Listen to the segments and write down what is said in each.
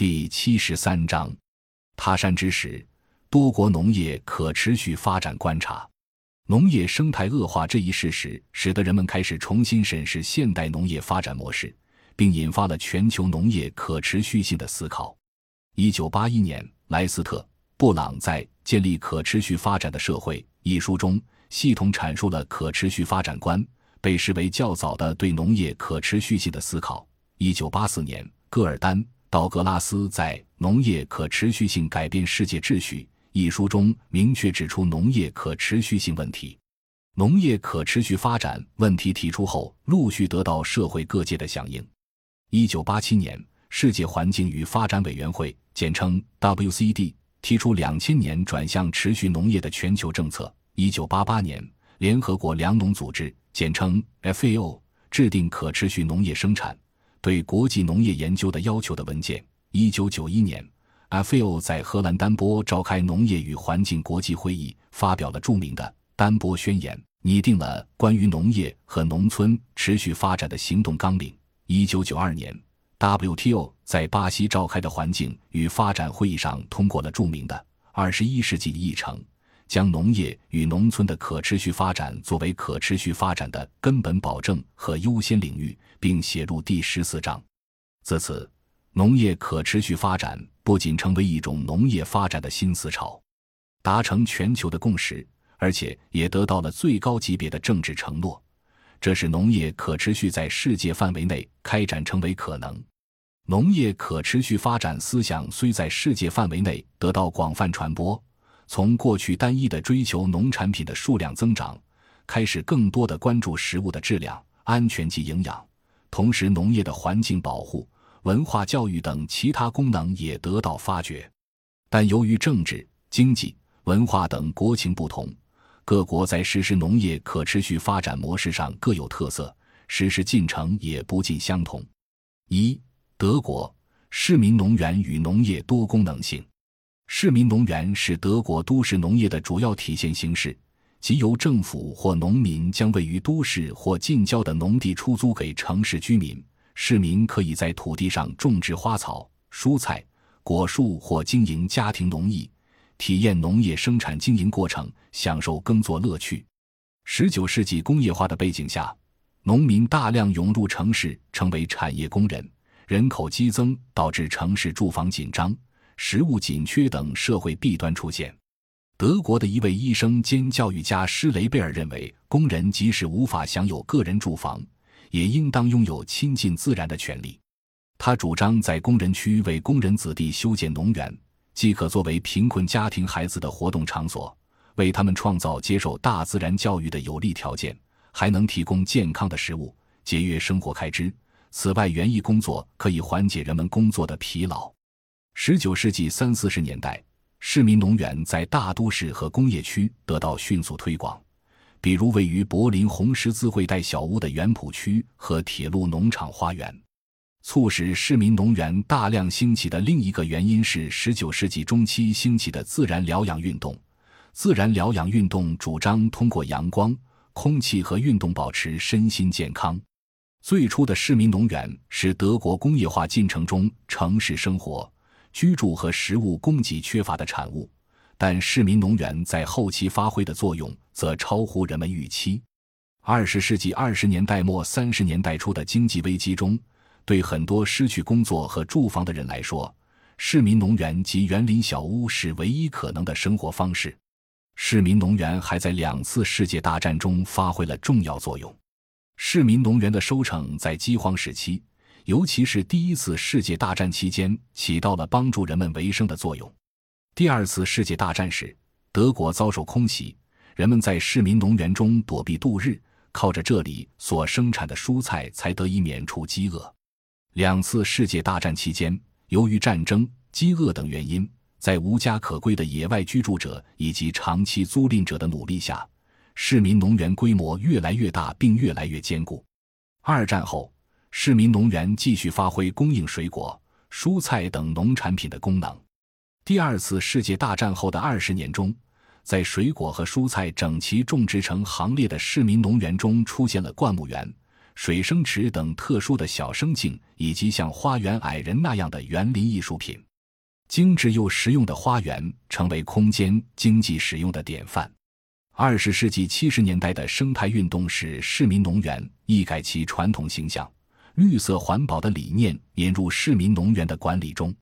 第七十三章，他山之石，多国农业可持续发展观察。农业生态恶化这一事实，使得人们开始重新审视现代农业发展模式，并引发了全球农业可持续性的思考。一九八一年，莱斯特·布朗在《建立可持续发展的社会》一书中，系统阐述了可持续发展观，被视为较早的对农业可持续性的思考。一九八四年，戈尔丹·道格拉斯在《农业可持续性改变世界秩序》。一书中明确指出农业可持续性问题。农业可持续发展问题提出后，陆续得到社会各界的响应。一九八七年，世界环境与发展委员会（简称 WCD） 提出两千年转向持续农业的全球政策。一九八八年，联合国粮农组织（简称 FAO） 制定可持续农业生产对国际农业研究的要求的文件。一九九一年。FAO 在荷兰丹波召开农业与环境国际会议，发表了著名的《丹波宣言》，拟定了关于农业和农村持续发展的行动纲领。1992年，WTO 在巴西召开的环境与发展会议上通过了著名的《二十一世纪议程》，将农业与农村的可持续发展作为可持续发展的根本保证和优先领域，并写入第十四章。自此，农业可持续发展不仅成为一种农业发展的新思潮，达成全球的共识，而且也得到了最高级别的政治承诺。这使农业可持续在世界范围内开展成为可能。农业可持续发展思想虽在世界范围内得到广泛传播，从过去单一的追求农产品的数量增长，开始更多的关注食物的质量、安全及营养，同时农业的环境保护。文化教育等其他功能也得到发掘，但由于政治、经济、文化等国情不同，各国在实施农业可持续发展模式上各有特色，实施进程也不尽相同。一、德国市民农园与农业多功能性。市民农园是德国都市农业的主要体现形式，即由政府或农民将位于都市或近郊的农地出租给城市居民。市民可以在土地上种植花草、蔬菜、果树或经营家庭农艺，体验农业生产经营过程，享受耕作乐趣。十九世纪工业化的背景下，农民大量涌入城市，成为产业工人，人口激增导致城市住房紧张、食物紧缺等社会弊端出现。德国的一位医生兼教育家施雷贝尔认为，工人即使无法享有个人住房。也应当拥有亲近自然的权利。他主张在工人区为工人子弟修建农园，既可作为贫困家庭孩子的活动场所，为他们创造接受大自然教育的有利条件，还能提供健康的食物，节约生活开支。此外，园艺工作可以缓解人们工作的疲劳。十九世纪三四十年代，市民农园在大都市和工业区得到迅速推广。比如位于柏林红十字会带小屋的园圃区和铁路农场花园，促使市民农园大量兴起的另一个原因是19世纪中期兴起的自然疗养运动。自然疗养运动主张通过阳光、空气和运动保持身心健康。最初的市民农园是德国工业化进程中城市生活、居住和食物供给缺乏的产物。但市民农园在后期发挥的作用则超乎人们预期。二十世纪二十年代末三十年代初的经济危机中，对很多失去工作和住房的人来说，市民农园及园林小屋是唯一可能的生活方式。市民农园还在两次世界大战中发挥了重要作用。市民农园的收成在饥荒时期，尤其是第一次世界大战期间，起到了帮助人们维生的作用。第二次世界大战时，德国遭受空袭，人们在市民农园中躲避度日，靠着这里所生产的蔬菜才得以免除饥饿。两次世界大战期间，由于战争、饥饿等原因，在无家可归的野外居住者以及长期租赁者的努力下，市民农园规模越来越大并越来越坚固。二战后，市民农园继续发挥供应水果、蔬菜等农产品的功能。第二次世界大战后的二十年中，在水果和蔬菜整齐种植成行列的市民农园中出现了灌木园、水生池等特殊的小生境，以及像花园矮人那样的园林艺术品。精致又实用的花园成为空间经济使用的典范。二十世纪七十年代的生态运动使市民农园一改其传统形象，绿色环保的理念引入市民农园的管理中。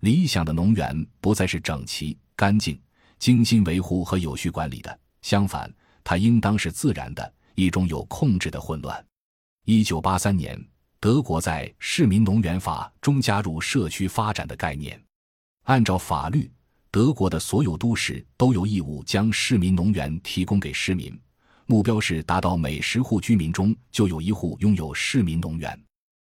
理想的农园不再是整齐、干净、精心维护和有序管理的，相反，它应当是自然的一种有控制的混乱。一九八三年，德国在《市民农园法》中加入社区发展的概念。按照法律，德国的所有都市都有义务将市民农园提供给市民，目标是达到每十户居民中就有一户拥有市民农园。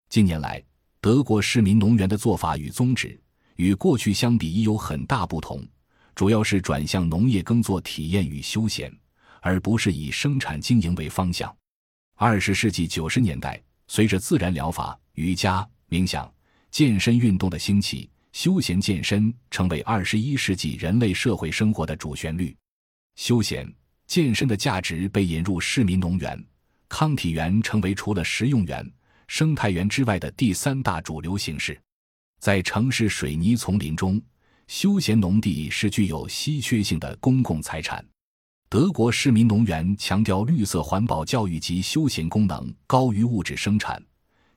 近年来，德国市民农园的做法与宗旨与过去相比已有很大不同，主要是转向农业耕作体验与休闲，而不是以生产经营为方向。二十世纪九十年代，随着自然疗法、瑜伽、冥想、健身运动的兴起。休闲健身成为二十一世纪人类社会生活的主旋律。休闲健身的价值被引入市民农园，康体园成为除了食用园、生态园之外的第三大主流形式。在城市水泥丛林中，休闲农地是具有稀缺性的公共财产。德国市民农园强调绿色环保教育及休闲功能高于物质生产，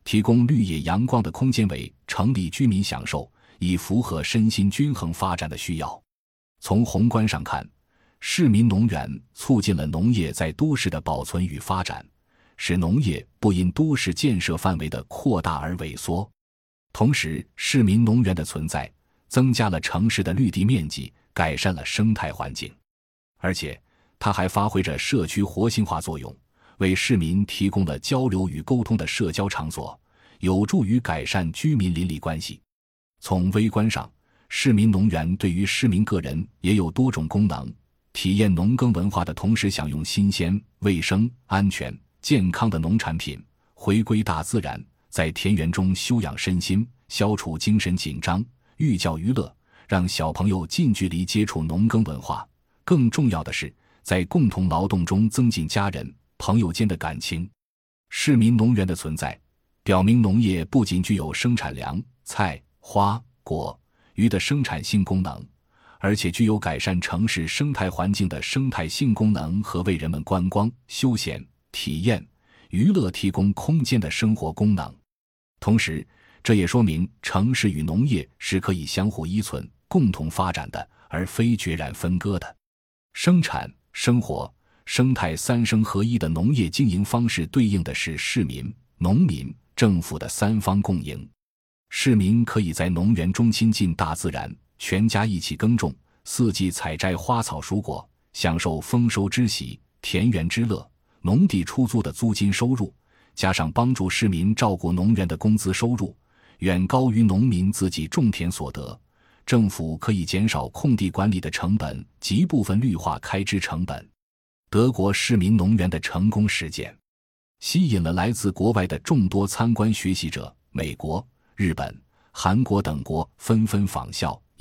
提供绿野阳光的空间为城里居民享受。以符合身心均衡发展的需要。从宏观上看，市民农园促进了农业在都市的保存与发展，使农业不因都市建设范围的扩大而萎缩。同时，市民农园的存在增加了城市的绿地面积，改善了生态环境，而且它还发挥着社区活性化作用，为市民提供了交流与沟通的社交场所，有助于改善居民邻里关系。从微观上，市民农园对于市民个人也有多种功能：体验农耕文化的同时，享用新鲜、卫生、安全、健康的农产品；回归大自然，在田园中休养身心，消除精神紧张；寓教于乐，让小朋友近距离接触农耕文化。更重要的是，在共同劳动中增进家人、朋友间的感情。市民农园的存在，表明农业不仅具有生产粮菜。花果鱼的生产性功能，而且具有改善城市生态环境的生态性功能和为人们观光、休闲、体验、娱乐提供空间的生活功能。同时，这也说明城市与农业是可以相互依存、共同发展的，而非决然分割的。生产、生活、生态三生合一的农业经营方式，对应的是市民、农民、政府的三方共赢。市民可以在农园中亲近大自然，全家一起耕种，四季采摘花草蔬果，享受丰收之喜、田园之乐。农地出租的租金收入，加上帮助市民照顾农园的工资收入，远高于农民自己种田所得。政府可以减少空地管理的成本及部分绿化开支成本。德国市民农园的成功实践，吸引了来自国外的众多参观学习者。美国。日本、韩国等国纷纷仿效，